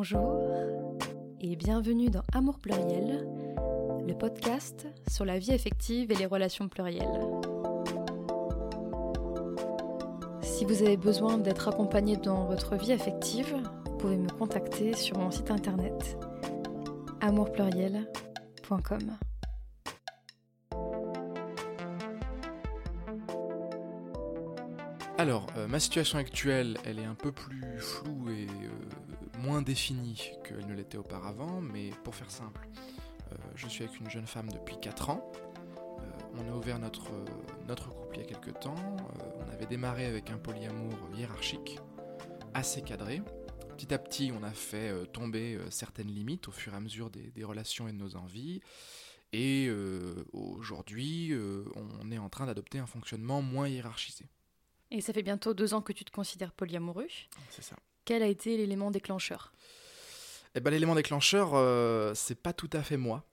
Bonjour et bienvenue dans Amour pluriel, le podcast sur la vie affective et les relations plurielles. Si vous avez besoin d'être accompagné dans votre vie affective, vous pouvez me contacter sur mon site internet amourpluriel.com. Alors, euh, ma situation actuelle, elle est un peu plus floue et euh, moins définie qu'elle ne l'était auparavant, mais pour faire simple, euh, je suis avec une jeune femme depuis 4 ans. on a ouvert notre, notre couple il y a quelques temps. on avait démarré avec un polyamour hiérarchique, assez cadré. Petit à petit, on a fait tomber certaines limites au fur et à mesure des, des relations et de nos envies. Et aujourd'hui, on est en train d'adopter un fonctionnement moins hiérarchisé. Et ça fait bientôt deux ans que tu te considères polyamoureux. C'est ça. Quel a été l'élément déclencheur? Eh ben, L'élément déclencheur, euh, c'est pas tout à fait moi.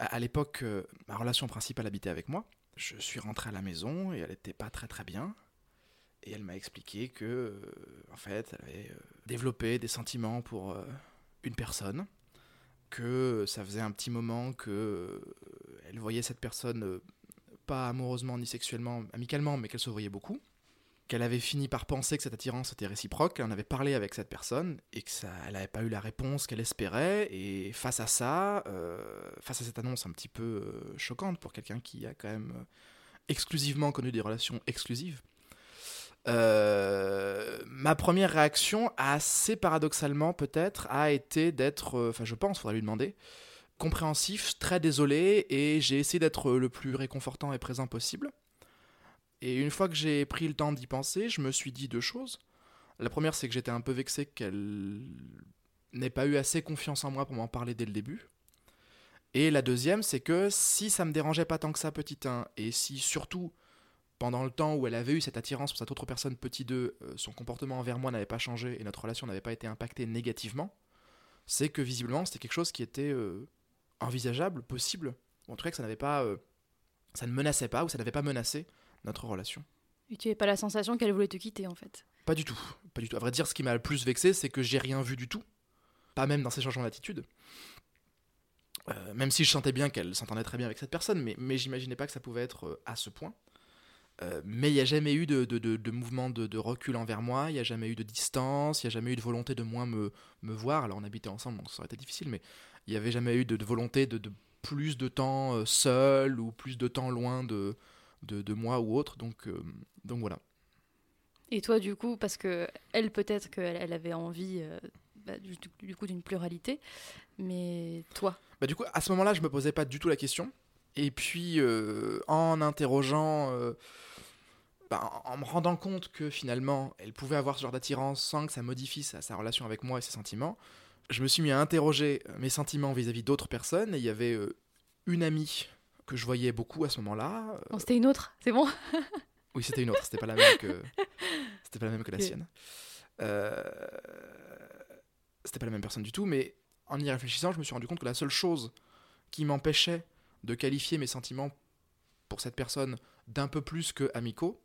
À, l'époque, euh, ma relation principale habitait avec moi. Je suis rentré à la maison et elle n'était pas très très bien. Et elle m'a expliqué que, euh, en fait, elle avait développé des sentiments pour une personne, que ça faisait un petit moment que elle voyait cette personne pas amoureusement ni sexuellement, amicalement, mais qu'elle se voyait beaucoup qu'elle avait fini par penser que cette attirance était réciproque, qu'elle en avait parlé avec cette personne et que ça, elle n'avait pas eu la réponse qu'elle espérait. Et face à ça, euh, face à cette annonce un petit peu euh, choquante pour quelqu'un qui a quand même euh, exclusivement connu des relations exclusives, ma première réaction, assez paradoxalement peut-être, a été d'être, enfin je pense, faudrait lui demander, compréhensif, très désolé, et j'ai essayé d'être le plus réconfortant et présent possible. Et une fois que j'ai pris le temps d'y penser, je me suis dit deux choses. La première, c'est que j'étais un peu vexé qu'elle n'ait pas eu assez confiance en moi pour m'en parler dès le début. Et la deuxième, c'est que si ça me dérangeait pas tant que ça, petit 1, et si surtout, pendant le temps où elle avait eu cette attirance pour cette autre personne, petit 2, euh, son comportement envers moi n'avait pas changé et notre relation n'avait pas été impactée négativement, c'est que visiblement c'était quelque chose qui était euh, envisageable, possible, en tout cas que ça n'avait pas. Euh, ça ne menaçait pas, ou ça n'avait pas menacé notre relation. Et tu n'avais pas la sensation qu'elle voulait te quitter en fait? Pas du tout, pas du tout. À vrai dire, ce qui m'a le plus vexé, c'est que j'ai rien vu du tout. Pas même dans ses changements d'attitude. Euh, même si je sentais bien qu'elle s'entendait très bien avec cette personne, mais, mais j'imaginais pas que ça pouvait être euh, à ce point. Euh, mais il n'y a jamais eu de, de, de, mouvement de, recul envers moi, il n'y a jamais eu de distance, il n'y a jamais eu de volonté de moins me, me voir. Alors on habitait ensemble, donc ça aurait été difficile, mais il n'y avait jamais eu de, volonté de, plus de temps seul ou plus de temps loin de, de, moi ou autre. Donc, euh, donc voilà. Et toi, du coup, parce que elle, peut-être qu'elle elle avait envie euh, bah, du, coup d'une pluralité, mais toi? Bah, Du coup, à ce moment-là, je me posais pas du tout la question. Et puis, euh, en interrogeant, bah, en me rendant compte que finalement, elle pouvait avoir ce genre d'attirance sans que ça modifie sa, sa, relation avec moi et ses sentiments, je me suis mis à interroger mes sentiments vis-à-vis d'autres personnes. Et il y avait une amie que je voyais beaucoup à ce moment-là. Euh, c'était une autre, c'est bon Oui, c'était une autre, c'était pas la même que, c'était pas la même que la sienne. Euh... C'était pas la même personne du tout, mais en y réfléchissant, je me suis rendu compte que la seule chose qui m'empêchait de qualifier mes sentiments pour cette personne d'un peu plus que amicaux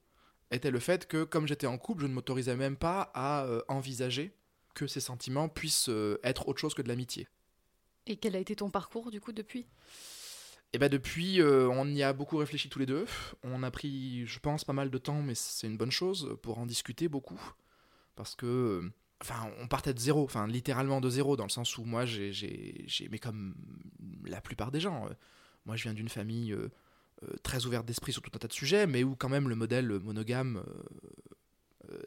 était le fait que, comme j'étais en couple, je ne m'autorisais même pas à euh, envisager que ces sentiments puissent euh, être autre chose que de l'amitié. Et quel a été ton parcours du coup depuis? Et bah depuis, euh, on y a beaucoup réfléchi tous les deux. On a pris, je pense, pas mal de temps, mais c'est une bonne chose pour en discuter beaucoup. Parce que, enfin, on partait de zéro, enfin, littéralement de zéro, dans le sens où moi, j'ai, mais comme la plupart des gens, euh, moi, je viens d'une famille euh, très ouverte d'esprit sur tout un tas de sujets, mais où quand même le modèle monogame,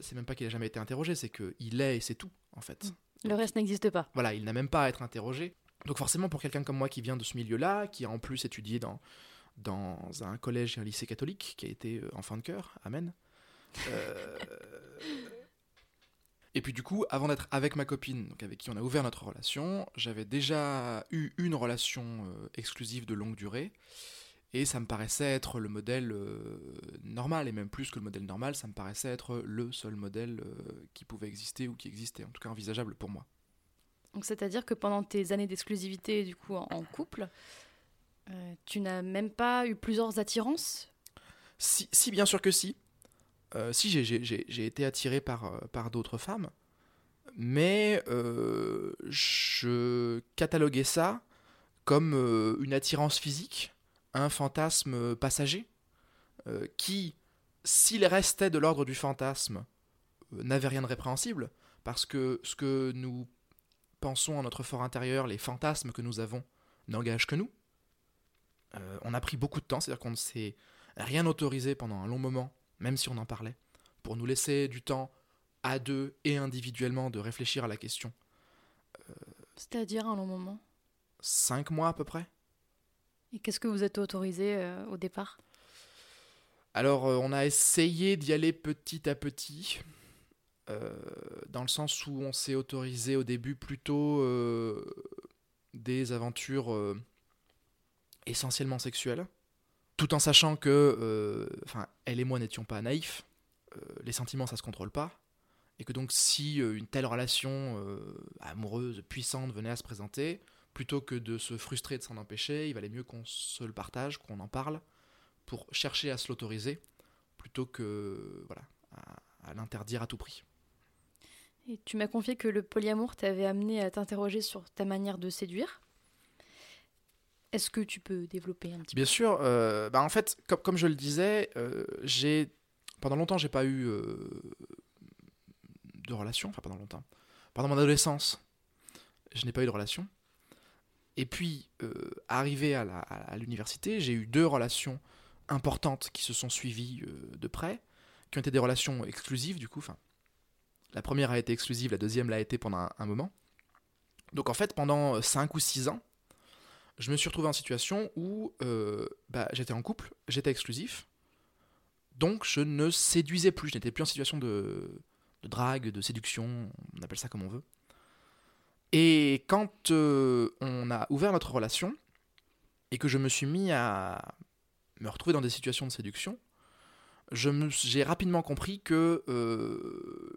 c'est même pas qu'il a jamais été interrogé, c'est qu'il est et c'est tout, en fait. Le reste n'existe pas. Voilà, il n'a même pas à être interrogé. Donc forcément, pour quelqu'un comme moi qui vient de ce milieu-là, qui a en plus étudié dans, un collège et un lycée catholique, qui a été euh, enfant de cœur, amen. Euh, et puis du coup, avant d'être avec ma copine, avec qui on a ouvert notre relation, j'avais déjà eu une relation euh, exclusive de longue durée. Et ça me paraissait être le modèle normal, et même plus que le modèle normal, ça me paraissait être le seul modèle qui pouvait exister ou qui existait, en tout cas envisageable pour moi. Donc c'est-à-dire que pendant tes années d'exclusivité du coup en, couple, euh, tu n'as même pas eu plusieurs attirances? Si, si, bien sûr que si. Euh, si j'ai été attiré par, euh, par d'autres femmes, mais je cataloguais ça comme une attirance physique, un fantasme passager, qui, s'il restait de l'ordre du fantasme, n'avait rien de répréhensible, parce que ce que nous pensons en notre fort intérieur, les fantasmes que nous avons, n'engagent que nous. on a pris beaucoup de temps, c'est-à-dire qu'on ne s'est rien autorisé pendant un long moment, même si on en parlait, pour nous laisser du temps à deux et individuellement de réfléchir à la question. C'est-à-dire un long moment? Cinq mois à peu près. Et qu'est-ce que vous êtes autorisé euh, au départ? Alors, euh, on a essayé d'y aller petit à petit, euh, dans le sens où on s'est autorisé au début plutôt des aventures essentiellement sexuelles, tout en sachant que, enfin, elle et moi n'étions pas naïfs. les sentiments, ça se contrôle pas et que donc si euh, une telle relation euh, amoureuse puissante venait à se présenter, plutôt que de se frustrer de s'en empêcher, il valait mieux qu'on se le partage, qu'on en parle, pour chercher à se l'autoriser, plutôt que voilà, à, l'interdire à tout prix. Et tu m'as confié que le polyamour t'avait amené à t'interroger sur ta manière de séduire. Est-ce que tu peux développer un petit Bien sûr. Euh, bah en fait, comme, comme, je le disais, j'ai pendant longtemps j'ai pas eu de relation, enfin pendant longtemps. Pendant mon adolescence, je n'ai pas eu de relation. Et puis, euh, arrivé à l'université, j'ai eu deux relations importantes qui se sont suivies euh, de près, qui ont été des relations exclusives du coup. Enfin, la première a été exclusive, la deuxième l'a été pendant un, moment. Donc en fait, pendant 5 ou 6 ans, je me suis retrouvé en situation où euh, bah, j'étais en couple, j'étais exclusif, donc je ne séduisais plus, je n'étais plus en situation de, drague, de séduction, on appelle ça comme on veut. Et quand euh, on a ouvert notre relation, et que je me suis mis à me retrouver dans des situations de séduction, j'ai rapidement compris que euh,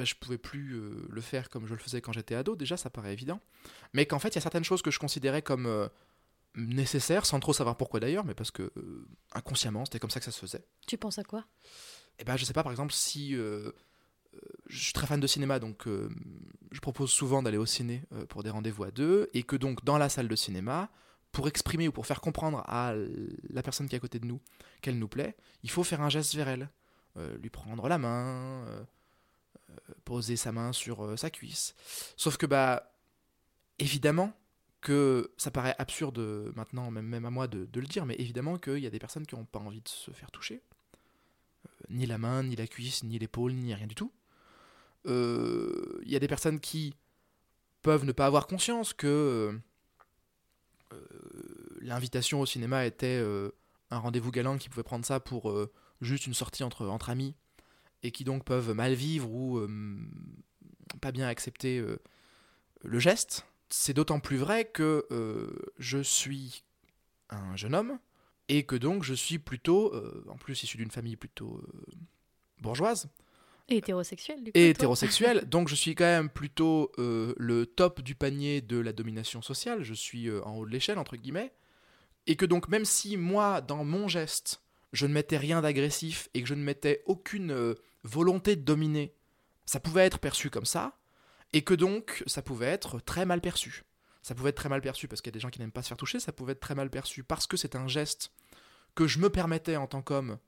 ben, je pouvais plus euh, le faire comme je le faisais quand j'étais ado, déjà ça paraît évident, mais qu'en fait il y a certaines choses que je considérais comme euh, nécessaires, sans trop savoir pourquoi d'ailleurs, mais parce que inconsciemment c'était comme ça que ça se faisait. Tu penses à quoi? Eh ben je sais pas, par exemple si je suis très fan de cinéma, donc euh, je propose souvent d'aller au ciné euh, pour des rendez-vous à deux, et que donc dans la salle de cinéma, pour exprimer ou pour faire comprendre à la personne qui est à côté de nous qu'elle nous plaît, il faut faire un geste vers elle, euh, lui prendre la main, poser sa main sur sa cuisse. Sauf que bah évidemment que ça paraît absurde maintenant, même, à moi de, le dire, mais évidemment qu'il y a des personnes qui n'ont pas envie de se faire toucher. ni la main, ni la cuisse, ni l'épaule, ni rien du tout il euh, y a des personnes qui peuvent ne pas avoir conscience que euh, l'invitation au cinéma était euh, un rendez-vous galant qui pouvait prendre ça pour juste une sortie entre, entre amis et qui donc peuvent mal vivre ou pas bien accepter le geste. C'est d'autant plus vrai que je suis un jeune homme et que donc je suis plutôt, en plus issu d'une famille plutôt bourgeoise, et hétérosexuel, du coup. Et hétérosexuel. donc je suis quand même plutôt euh, le top du panier de la domination sociale. Je suis euh, en haut de l'échelle, entre guillemets. Et que donc, même si moi, dans mon geste, je ne mettais rien d'agressif et que je ne mettais aucune euh, volonté de dominer, ça pouvait être perçu comme ça. Et que donc, ça pouvait être très mal perçu. Ça pouvait être très mal perçu parce qu'il y a des gens qui n'aiment pas se faire toucher. Ça pouvait être très mal perçu parce que c'est un geste que je me permettais en tant qu'homme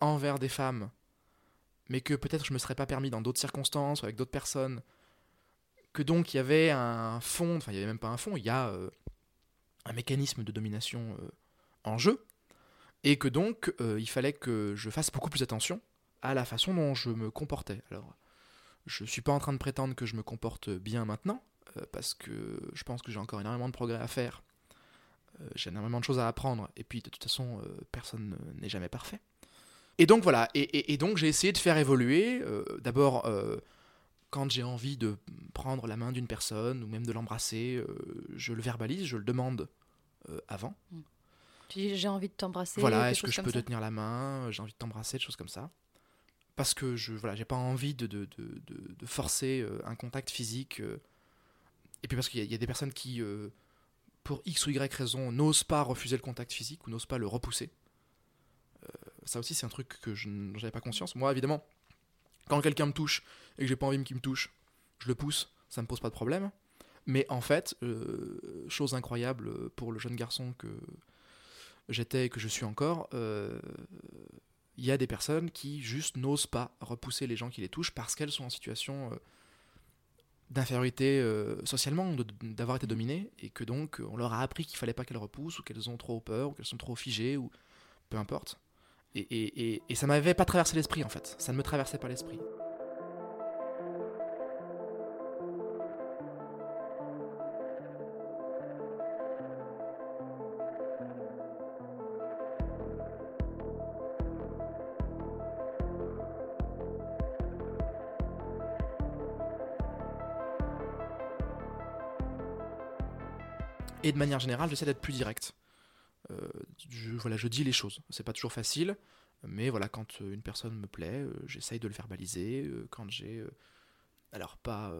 envers des femmes mais que peut-être je me serais pas permis dans d'autres circonstances, avec d'autres personnes, que donc il y avait un fond, enfin il y avait même pas un fond, il y a euh, un mécanisme de domination euh, en jeu, et que donc euh, il fallait que je fasse beaucoup plus attention à la façon dont je me comportais. Alors, je suis pas en train de prétendre que je me comporte bien maintenant, parce que je pense que j'ai encore énormément de progrès à faire. j'ai énormément de choses à apprendre, et puis de toute façon, personne n'est jamais parfait. Et donc voilà, et, donc j'ai essayé de faire évoluer, euh, d'abord euh, quand j'ai envie de prendre la main d'une personne ou même de l'embrasser, euh, je le verbalise, je le demande avant. Hmm. J'ai envie de t'embrasser. Voilà, est-ce que je peux te tenir la main J'ai envie de t'embrasser, des choses comme ça. Parce que je voilà, j'ai pas envie de, de, de, forcer un contact physique. et puis parce qu'il y, a des personnes qui, pour X ou Y raison, n'osent pas refuser le contact physique ou n'osent pas le repousser ça aussi, c'est un truc que je n'avais pas conscience. Moi, évidemment, Quand quelqu'un me touche et que j'ai pas envie qu'il me touche, je le pousse, ça me pose pas de problème. Mais en fait, euh, chose incroyable pour le jeune garçon que j'étais et que je suis encore, euh, il y a des personnes qui juste n'osent pas repousser les gens qui les touchent parce qu'elles sont en situation euh, d'infériorité euh, socialement, d'avoir été dominées, et que donc on leur a appris qu'il fallait pas qu'elles repoussent, ou qu'elles ont trop peur, ou qu'elles sont trop figées, ou peu importe. Et, et, et, et ça m'avait pas traversé l'esprit en fait, ça ne me traversait pas l'esprit. Et de manière générale, j'essaie d'être plus direct. Euh, je, voilà, je dis les choses. C'est pas toujours facile, mais voilà, quand euh, une personne me plaît, euh, j'essaye de le verbaliser. quand j'ai. alors, pas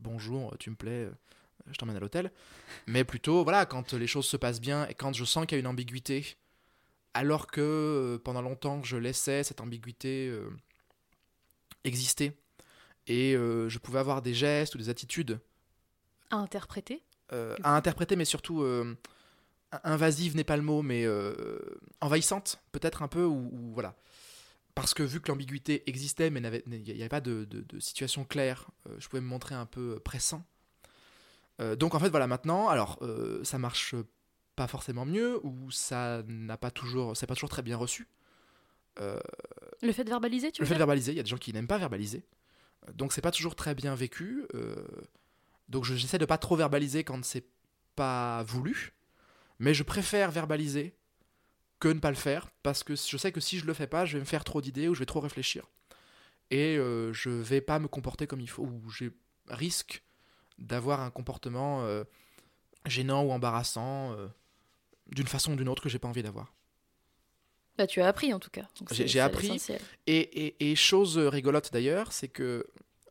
bonjour, tu me plais, je t'emmène à l'hôtel, mais plutôt, voilà, quand les choses se passent bien et quand je sens qu'il y a une ambiguïté, alors que pendant longtemps je laissais cette ambiguïté exister et je pouvais avoir des gestes ou des attitudes À interpréter à interpréter, mais surtout euh, invasive n'est pas le mot, mais euh, envahissante, peut-être un peu, ou, ou voilà. Parce que vu que l'ambiguïté existait, mais il n'y avait pas de, de- de situation claire, euh, je pouvais me montrer un peu pressant. Euh, donc en fait, voilà, maintenant, alors euh, ça marche pas forcément mieux, ou ça n'a pas toujours, c'est pas toujours très bien reçu. Euh, Le fait de verbaliser, tu le veux fait de verbaliser, il y a des gens qui n'aiment pas verbaliser. Euh, Donc c'est pas toujours très bien vécu. euh, donc je- j'essaie de pas trop verbaliser quand c'est pas voulu. Mais je préfère verbaliser que ne pas le faire parce que je sais que si je le fais pas, je vais me faire trop d'idées ou je vais trop réfléchir. Et euh, je vais pas me comporter comme il faut. Ou je risque d'avoir un comportement euh, gênant ou embarrassant euh, d'une façon ou d'une autre que j'ai pas envie d'avoir. Bah, tu as appris en tout cas. J'ai- appris. Et, et- et chose rigolote d'ailleurs, c'est que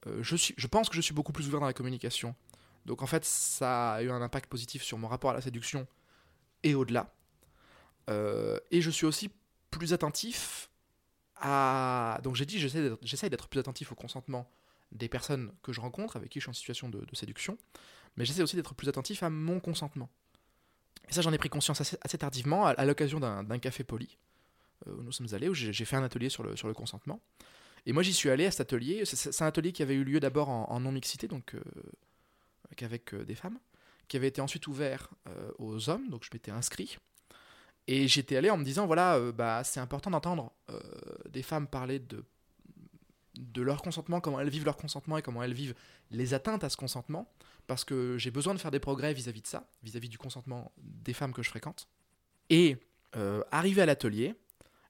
euh, je, suis, je pense que je suis beaucoup plus ouvert dans la communication. Donc en fait, ça a eu un impact positif sur mon rapport à la séduction et au-delà. Euh, et je suis aussi plus attentif à... Donc j'ai dit, j'essaie d'être- plus attentif au consentement des personnes que je rencontre, avec qui je suis en situation de, séduction, mais j'essaie aussi d'être plus attentif à mon consentement. Et ça, j'en ai pris conscience assez, tardivement, à, l'occasion d'un café poli, euh, où nous sommes allés, où j'ai fait un atelier sur le, sur le consentement. Et moi, j'y suis allé à cet atelier. C'est- un atelier qui avait eu lieu d'abord en, en non-mixité, donc euh, qu'avec euh, des femmes, qui avait été ensuite ouvert euh, aux hommes, donc je m'étais inscrit. Et j'étais allé en me disant, voilà, euh, bah, c'est important d'entendre des femmes parler de, de leur consentement, comment elles vivent leur consentement et comment elles vivent les atteintes à ce consentement, parce que j'ai besoin de faire des progrès vis-à-vis de ça, vis-à-vis du consentement des femmes que je fréquente. Et euh, arrivé à l'atelier,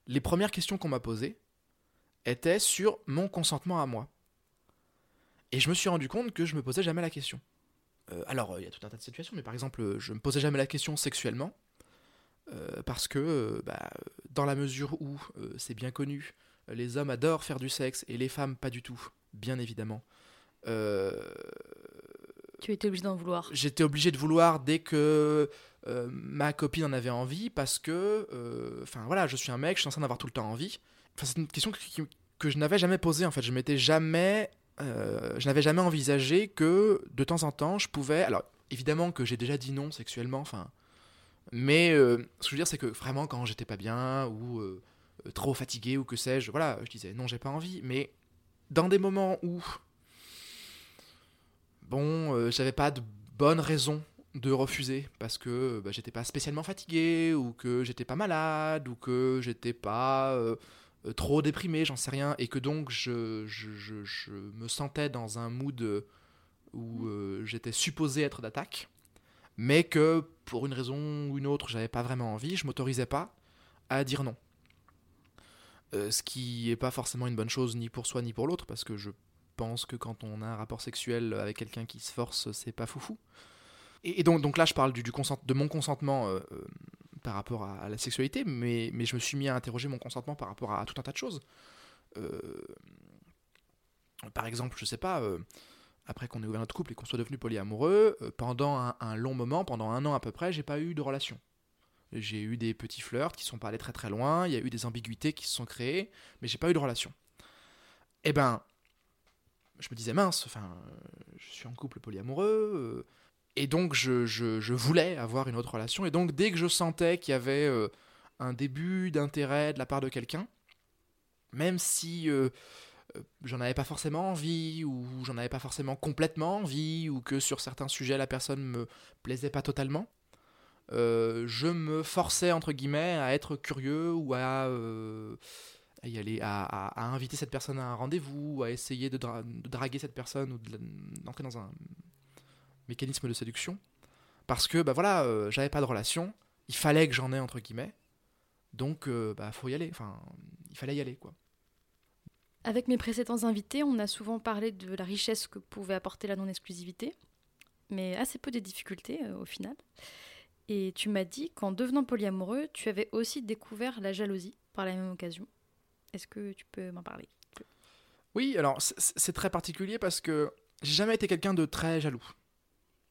les premières questions qu'on m'a posées étaient sur mon consentement à moi. Et je me suis rendu compte que je me posais jamais la question. Euh, alors, il y a tout un tas de situations, mais par exemple, euh, je me posais jamais la question sexuellement, euh, parce que, bah, dans la mesure où, c'est bien connu, les hommes adorent faire du sexe et les femmes pas du tout, bien évidemment. Tu étais obligé d'en vouloir. J'étais obligé de vouloir dès que ma copine en avait envie, parce que, enfin voilà, je suis un mec, je suis censé en avoir tout le temps envie. Enfin, c'est une question qui- que je n'avais jamais posée en fait. Je m'étais jamais, euh, je n'avais jamais envisagé que de temps en temps je pouvais. Alors évidemment que j'ai déjà dit non sexuellement, enfin, mais euh, ce que je veux dire c'est que vraiment quand j'étais pas bien ou euh, trop fatigué ou que sais-je, voilà, je disais non, j'ai pas envie. Mais dans des moments où bon, j'avais pas de bonne raison de refuser parce que bah, j'étais pas spécialement fatigué ou que j'étais pas malade ou que j'étais pas trop déprimé, j'en sais rien, et que donc je, je, je- je me sentais dans un mood euh, où euh, j'étais supposé être d'attaque, mais que pour une raison ou une autre, j'avais pas vraiment envie, je m'autorisais pas à dire non. Euh, ce qui est pas forcément une bonne chose ni pour soi ni pour l'autre, parce que je pense que quand on a un rapport sexuel avec quelqu'un qui se force, c'est pas foufou. Et, et donc, donc là, je parle du, du consent- de mon consentement euh, euh, par rapport à, la sexualité, mais, mais je me suis mis à interroger mon consentement par rapport à, tout un tas de choses. Euh, par exemple, je sais pas, euh, après qu'on ait ouvert notre couple et qu'on soit devenu polyamoureux, euh, pendant un, un long moment, pendant un an à peu près, j'ai pas eu de relation. J'ai eu des petits flirts qui sont pas allés très très loin, il y a eu des ambiguïtés qui se sont créées, mais j'ai pas eu de relation. Eh ben, je me disais mince, enfin, je suis en couple polyamoureux, et donc je, je, voulais avoir une autre relation. Et donc dès que je sentais qu'il y avait un début d'intérêt de la part de quelqu'un, même si j'en avais pas forcément envie, ou j'en avais pas forcément complètement envie, ou que sur certains sujets la personne me plaisait pas totalement, euh, je me forçais entre guillemets à être curieux ou à, euh, y aller, à, inviter cette personne à un rendez-vous, à essayer de, draguer cette personne ou d'entrer dans un mécanisme de séduction. Parce que bah voilà, euh, j'avais pas de relation, il fallait que j'en ai entre guillemets, donc bah faut y aller, enfin il fallait y aller quoi. Avec mes précédents invités, on a souvent parlé de la richesse que pouvait apporter la non-exclusivité, mais assez peu des difficultés au final. Et tu m'as dit qu'en devenant polyamoureux, tu avais aussi découvert la jalousie par la même occasion. Est-ce que tu peux m'en parler? Oui, alors c'est très particulier parce que j'ai jamais été quelqu'un de très jaloux.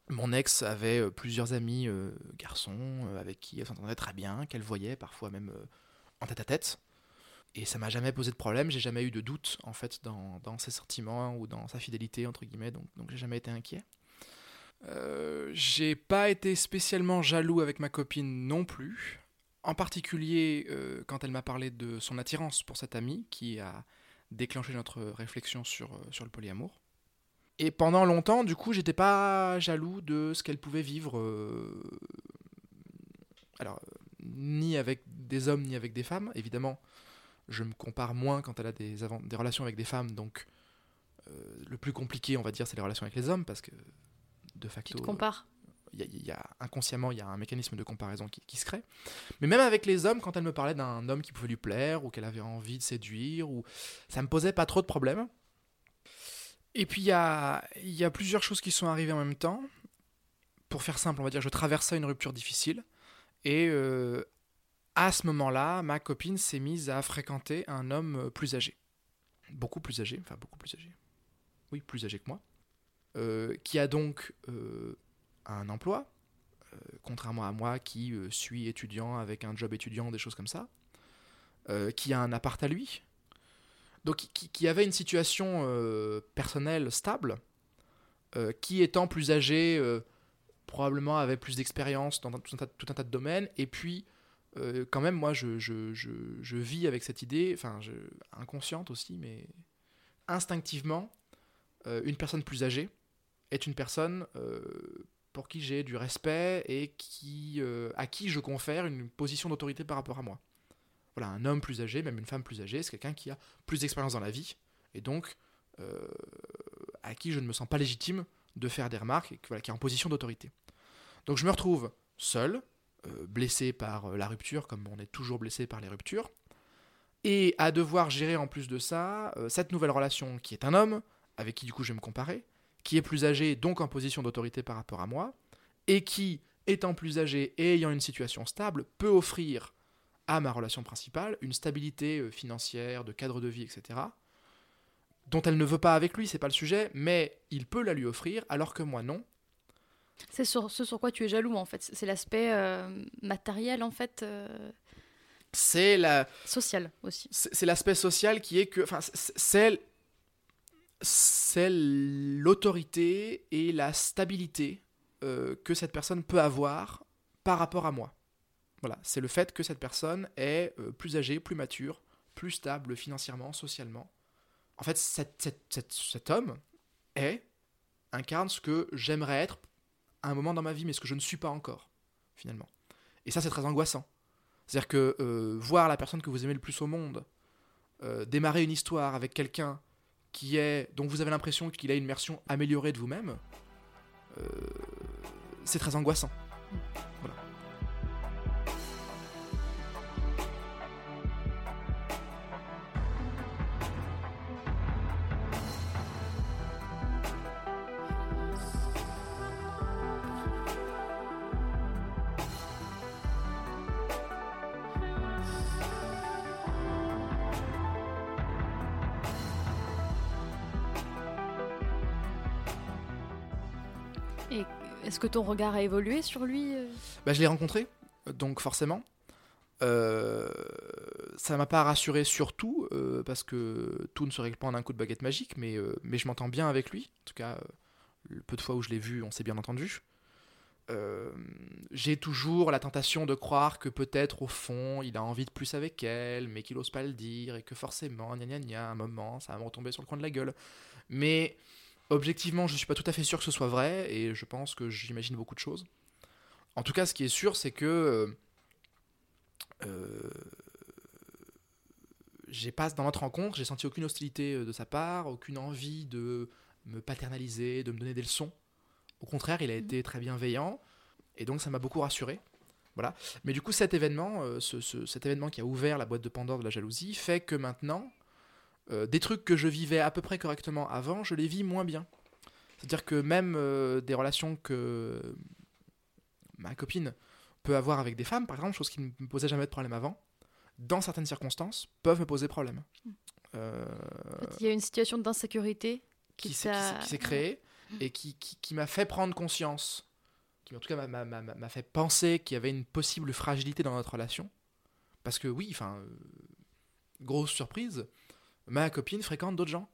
Mon ex avait euh, plusieurs amis euh, garçons euh, avec qui elle s'entendait très bien, qu'elle voyait parfois même en tête à tête. Et ça m'a jamais posé de problème, j'ai jamais eu de doute en fait dans, ses sentiments ou dans sa fidélité donc, donc j'ai jamais été inquiet. J'ai pas été spécialement jaloux avec ma copine non plus. En particulier quand elle m'a parlé de son attirance pour cette amie qui a déclenché notre réflexion sur, sur le polyamour. Et pendant longtemps, du coup, j'étais pas jaloux de ce qu'elle pouvait vivre. Alors, ni avec des hommes, ni avec des femmes. Évidemment, je me compare moins quand elle a des, des relations avec des femmes, donc le plus compliqué, on va dire, c'est les relations avec les hommes, parce que de facto. Tu te compares il y, a, inconsciemment, il y a un mécanisme de comparaison qui, se crée. Mais même avec les hommes, quand elle me parlait d'un homme qui pouvait lui plaire ou qu'elle avait envie de séduire, ou ça me posait pas trop de problèmes. Et puis il y a, plusieurs choses qui sont arrivées en même temps. Pour faire simple, on va dire, je traversais une rupture difficile. Et euh, à ce moment-là, ma copine s'est mise à fréquenter un homme plus âgé. Beaucoup plus âgé, enfin beaucoup plus âgé. Oui, plus âgé que moi. Euh, qui a donc euh, un emploi, euh, contrairement à moi qui suis étudiant avec un job étudiant, des choses comme ça, qui a un appart à lui, donc qui, avait une situation personnelle stable, qui étant plus âgé, probablement avait plus d'expérience dans tout un, tas, de domaines, et puis quand même, moi, je, je, vis avec cette idée, enfin, inconsciente aussi, mais instinctivement, une personne plus âgée est une personne euh, pour qui j'ai du respect et qui, euh, à qui je confère une position d'autorité par rapport à moi. Voilà, un homme plus âgé, même une femme plus âgée, c'est quelqu'un qui a plus d'expérience dans la vie et donc euh, à qui je ne me sens pas légitime de faire des remarques et voilà, qui est en position d'autorité. Donc je me retrouve seul, blessé par la rupture, comme on est toujours blessé par les ruptures, et à devoir gérer en plus de ça cette nouvelle relation qui est un homme, avec qui du coup je vais me comparer, qui est plus âgé, donc en position d'autorité par rapport à moi, et qui, étant plus âgé et ayant une situation stable, peut offrir à ma relation principale une stabilité euh, financière, de cadre de vie, etc., dont elle ne veut pas avec lui, c'est pas le sujet, mais il peut la lui offrir, alors que moi non. C'est sur ce sur quoi tu es jaloux en fait, c'est l'aspect euh, matériel en fait. Euh, c'est la social aussi. C'est l'aspect social qui est que, enfin, c'est c'est l'autorité et la stabilité euh, que cette personne peut avoir par rapport à moi. Voilà, c'est le fait que cette personne est euh, plus âgée, plus mature, plus stable financièrement, socialement. En fait, cet homme est, incarne ce que j'aimerais être à un moment dans ma vie, mais ce que je ne suis pas encore, finalement. Et ça, c'est très angoissant. C'est-à-dire que euh, voir la personne que vous aimez le plus au monde démarrer une histoire avec quelqu'un qui est, dont vous avez l'impression qu'il a une version améliorée de vous-même, euh, c'est très angoissant. Voilà. Ton regard a évolué sur lui bah, Je l'ai rencontré, donc forcément. Euh, ça m'a pas rassuré surtout, euh, parce que tout ne se règle pas en un coup de baguette magique, mais, euh, mais je m'entends bien avec lui. En tout cas, peu de fois où je l'ai vu, on s'est bien entendu. J'ai toujours la tentation de croire que peut-être au fond, il a envie de plus avec elle, mais qu'il ose pas le dire, et que forcément, gna gna gna, à un moment, ça va me retomber sur le coin de la gueule. Mais objectivement, je suis pas tout à fait sûr que ce soit vrai, et je pense que j'imagine beaucoup de choses. En tout cas, ce qui est sûr, c'est que euh, j'ai pas dans notre rencontre, j'ai senti aucune hostilité euh, de sa part, aucune envie de me paternaliser, de me donner des leçons. Au contraire, il a mhm. été très bienveillant et donc ça m'a beaucoup rassuré. Voilà. Mais du coup, cet événement, euh, cet événement qui a ouvert la boîte de Pandore de la jalousie, fait que maintenant, des trucs que je vivais à peu près correctement avant, je les vis moins bien. C'est-à-dire que même des relations que ma copine peut avoir avec des femmes, par exemple, chose qui ne me posait jamais de problème avant, dans certaines circonstances, peuvent me poser problème. Hmm. Euh, il y a une situation d'insécurité qui, s'est créée hmm. et qui, qui, m'a fait prendre conscience, qui en tout cas m'a fait penser qu'il y avait une possible fragilité dans notre relation. Parce que oui, enfin, euh, grosse surprise, ma copine fréquente d'autres gens.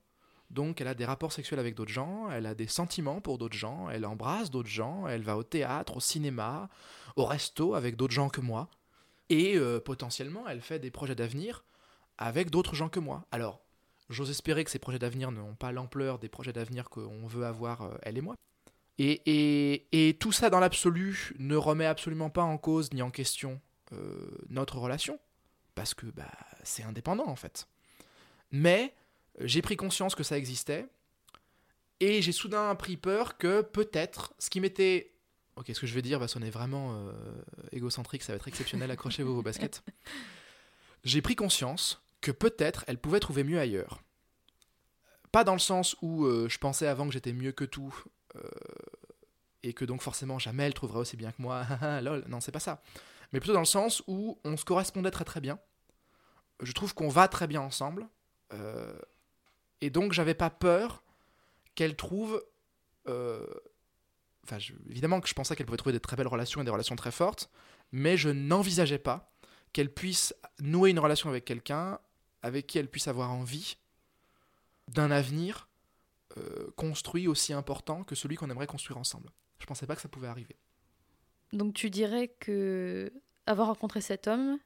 Donc elle a des rapports sexuels avec d'autres gens, elle a des sentiments pour d'autres gens, elle embrasse d'autres gens, elle va au théâtre, au cinéma, au resto avec d'autres gens que moi. Et euh, potentiellement, elle fait des projets d'avenir avec d'autres gens que moi. Alors, j'ose espérer que ces projets d'avenir n'ont pas l'ampleur des projets d'avenir qu'on veut avoir, euh, elle et moi. Et, et, tout ça, dans l'absolu, ne remet absolument pas en cause ni en question euh, notre relation. Parce que bah, c'est indépendant, en fait. Mais j'ai pris conscience que ça existait, et j'ai soudain pris peur que peut-être, ce qui m'était... Ok, ce que je vais dire va sonner vraiment euh, égocentrique, ça va être exceptionnel, accrochez-vous vos baskets. J'ai pris conscience que peut-être elle pouvait trouver mieux ailleurs. Pas dans le sens où euh, je pensais avant que j'étais mieux que tout, euh, et que donc forcément jamais elle trouverait aussi bien que moi, lol, non c'est pas ça. Mais plutôt dans le sens où on se correspondait très très bien. Je trouve qu'on va très bien ensemble. Et donc, j'avais pas peur qu'elle trouve. Euh, enfin, évidemment que je pensais qu'elle pouvait trouver des très belles relations et des relations très fortes, mais je n'envisageais pas qu'elle puisse nouer une relation avec quelqu'un avec qui elle puisse avoir envie d'un avenir euh, construit aussi important que celui qu'on aimerait construire ensemble. Je pensais pas que ça pouvait arriver. Donc tu dirais que avoir rencontré cet homme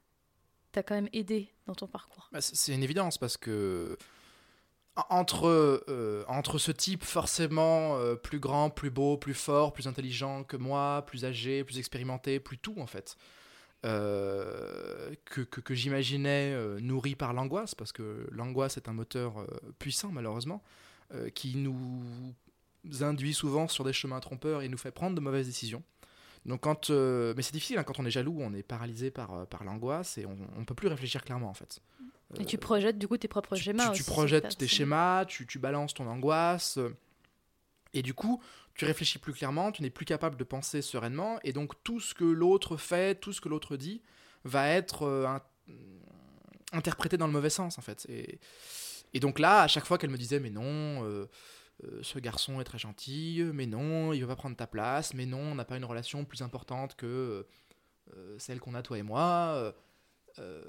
t'a quand même aidé dans ton parcours. Bah, c'est une évidence parce que entre, euh, entre ce type forcément euh, plus grand, plus beau, plus fort, plus intelligent que moi, plus âgé, plus expérimenté, plus tout en fait, euh, que, que, j'imaginais nourri par l'angoisse, parce que l'angoisse est un moteur puissant malheureusement, qui nous induit souvent sur des chemins trompeurs et nous fait prendre de mauvaises décisions. Donc quand, mais c'est difficile, hein, quand on est jaloux, on est paralysé par, par l'angoisse et on ne peut plus réfléchir clairement en fait. Et tu projettes du coup tes propres schémas tu, tu projettes tes schémas, tu, tu, balances ton angoisse. Et du coup, tu réfléchis plus clairement, tu n'es plus capable de penser sereinement. Et donc, tout ce que l'autre fait, tout ce que l'autre dit, va être euh, interprété dans le mauvais sens, en fait. Et, et donc là, à chaque fois qu'elle me disait, mais non, euh, euh, ce garçon est très gentil, mais non, il veut pas prendre ta place, mais non, on n'a pas une relation plus importante que celle qu'on a toi et moi. Euh,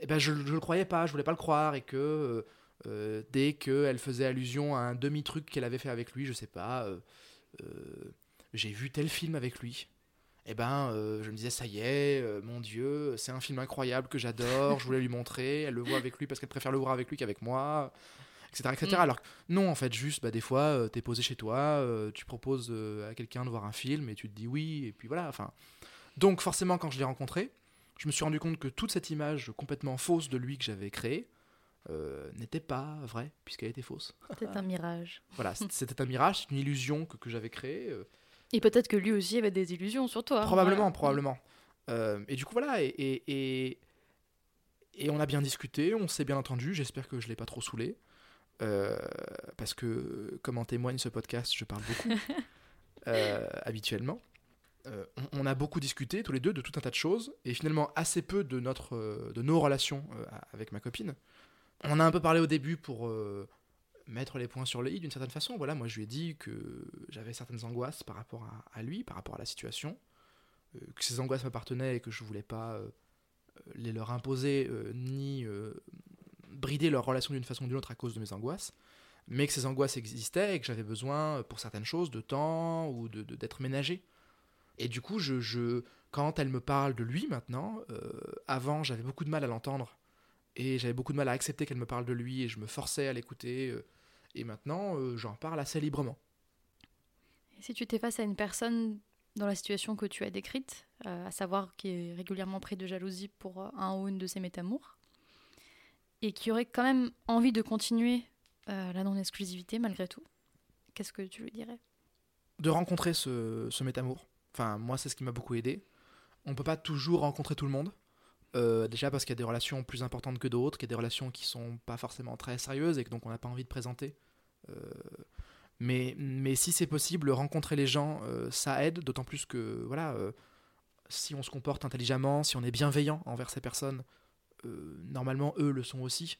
eh ben je ne le croyais pas, je voulais pas le croire, et que euh, euh, dès qu'elle faisait allusion à un demi-truc qu'elle avait fait avec lui, je sais pas, j'ai vu tel film avec lui. Et eh ben, je me disais, ça y est, mon Dieu, c'est un film incroyable que j'adore, je voulais lui montrer, elle le voit avec lui parce qu'elle préfère le voir avec lui qu'avec moi, etc. etc. Mm. Alors non, en fait, juste, bah, des fois, tu es posé chez toi, tu proposes à quelqu'un de voir un film et tu te dis oui, et puis voilà, enfin. Donc forcément, quand je l'ai rencontré, je me suis rendu compte que toute cette image complètement fausse de lui que j'avais créée euh, n'était pas vraie, puisqu'elle était fausse. C'était un mirage. voilà, c'était un mirage, une illusion que, que j'avais créée. Euh. Et peut-être que lui aussi avait des illusions sur toi. Probablement, probablement. Euh, et du coup, voilà, et, et, et, on a bien discuté, on s'est bien entendu, j'espère que je ne l'ai pas trop saoulé. Parce que, comme en témoigne ce podcast, je parle beaucoup, habituellement. Euh, on, a beaucoup discuté tous les deux de tout un tas de choses et finalement assez peu de, notre, euh, de nos relations euh, avec ma copine. On a un peu parlé au début pour mettre les points sur le i d'une certaine façon. Voilà, moi je lui ai dit que j'avais certaines angoisses par rapport à, lui, par rapport à la situation, que ces angoisses m'appartenaient et que je voulais pas les leur imposer ni brider leur relation d'une façon ou d'une autre à cause de mes angoisses, mais que ces angoisses existaient et que j'avais besoin, pour certaines choses, de temps ou d'être de, d'être ménagé. Et du coup, je, je, quand elle me parle de lui maintenant, avant j'avais beaucoup de mal à l'entendre et j'avais beaucoup de mal à accepter qu'elle me parle de lui et je me forçais à l'écouter. et maintenant, j'en parle assez librement. Et si tu t'es face à une personne dans la situation que tu as décrite, à savoir qui est régulièrement pris de jalousie pour un ou une de ses métamours, et qui aurait quand même envie de continuer euh, la non-exclusivité malgré tout, qu'est-ce que tu lui dirais? De rencontrer ce, ce métamour. Enfin, moi, c'est ce qui m'a beaucoup aidé. On peut pas toujours rencontrer tout le monde. Euh, déjà parce qu'il y a des relations plus importantes que d'autres, qu'il y a des relations qui sont pas forcément très sérieuses et que donc on n'a pas envie de présenter. Euh, mais, mais si c'est possible, rencontrer les gens, ça aide, d'autant plus que voilà, si on se comporte intelligemment, si on est bienveillant envers ces personnes, normalement eux le sont aussi.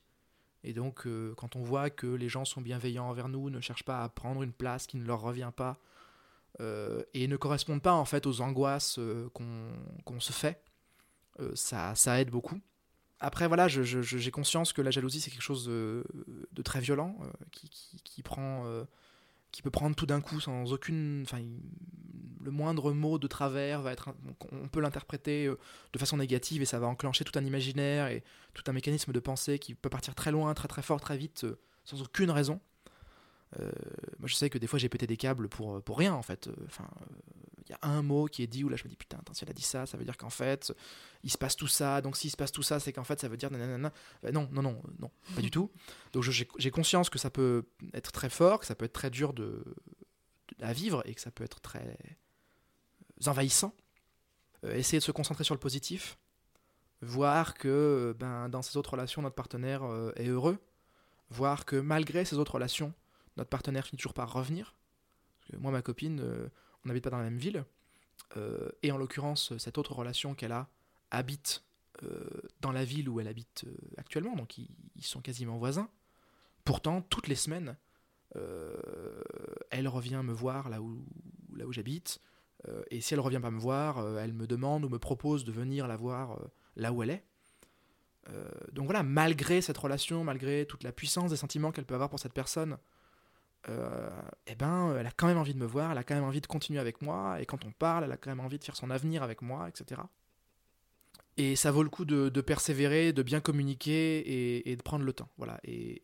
Et donc euh, quand on voit que les gens sont bienveillants envers nous, ne cherchent pas à prendre une place qui ne leur revient pas, euh, et ne correspondent pas en fait aux angoisses qu'on se fait, ça, ça aide beaucoup. Après, voilà, j'ai conscience que la jalousie, c'est quelque chose de, très violent, qui, qui, prend, qui peut prendre tout d'un coup sans aucune. Enfin, le moindre mot de travers va être. On peut l'interpréter euh, de façon négative et ça va enclencher tout un imaginaire et tout un mécanisme de pensée qui peut partir très loin, très très fort, très vite, euh, sans aucune raison. Euh, moi, je sais que des fois, j'ai pété des câbles pour, rien, en fait. Un mot qui est dit où là, je me dis, putain, si elle a dit ça, ça veut dire qu'en fait, il se passe tout ça. Donc, s'il se passe tout ça, c'est qu'en fait, ça veut dire nanana. non, non, non, non, pas du tout. Donc, j'ai conscience que ça peut être très fort, que ça peut être très dur de, à vivre et que ça peut être très envahissant. essayer de se concentrer sur le positif. Voir que ben, dans ces autres relations, notre partenaire est heureux. Voir que malgré ces autres relations, notre partenaire finit toujours par revenir. moi, ma copine, euh, on n'habite pas dans la même ville. Euh, et en l'occurrence, cette autre relation qu'elle a habite euh, dans la ville où elle habite actuellement, donc ils, sont quasiment voisins. Pourtant, toutes les semaines, elle revient me voir là où, là où j'habite. et si elle revient pas me voir, elle me demande ou me propose de venir la voir là où elle est. donc voilà, malgré cette relation, malgré toute la puissance des sentiments qu'elle peut avoir pour cette personne, euh, eh ben, elle a quand même envie de me voir, elle a quand même envie de continuer avec moi, et quand on parle, elle a quand même envie de faire son avenir avec moi, etc. Et ça vaut le coup de, persévérer, de bien communiquer et, de prendre le temps. Voilà. Et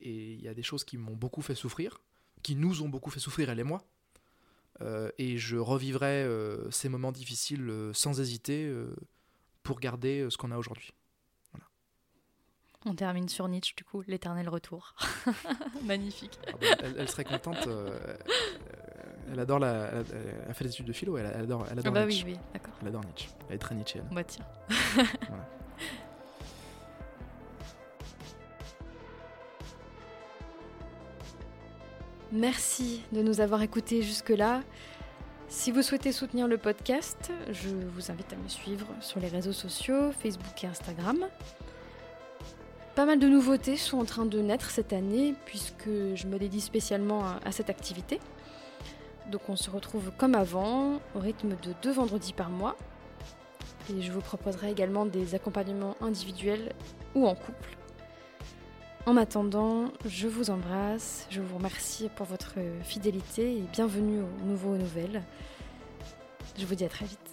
il y a des choses qui m'ont beaucoup fait souffrir, qui nous ont beaucoup fait souffrir, elle et moi. Euh, et je revivrai euh, ces moments difficiles sans hésiter pour garder ce qu'on a aujourd'hui. On termine sur Nietzsche, du coup, l'éternel retour. Magnifique. Ah bah, elle, serait contente. Euh, euh, elle adore la. Elle, fait des études de philo, elle, adore, elle adore ah bah Nietzsche. oui, oui, d'accord. Elle adore Nietzsche. Elle est très Nietzscheenne. Bah tiens. Merci de nous avoir écoutés jusque-là. Si vous souhaitez soutenir le podcast, je vous invite à me suivre sur les réseaux sociaux, Facebook et Instagram. Pas mal de nouveautés sont en train de naître cette année puisque je me dédie spécialement à, cette activité. Donc on se retrouve comme avant, au rythme de deux vendredis par mois. Et je vous proposerai également des accompagnements individuels ou en couple. En attendant, je vous embrasse, je vous remercie pour votre fidélité et bienvenue aux nouveaux nouvelles. Je vous dis à très vite.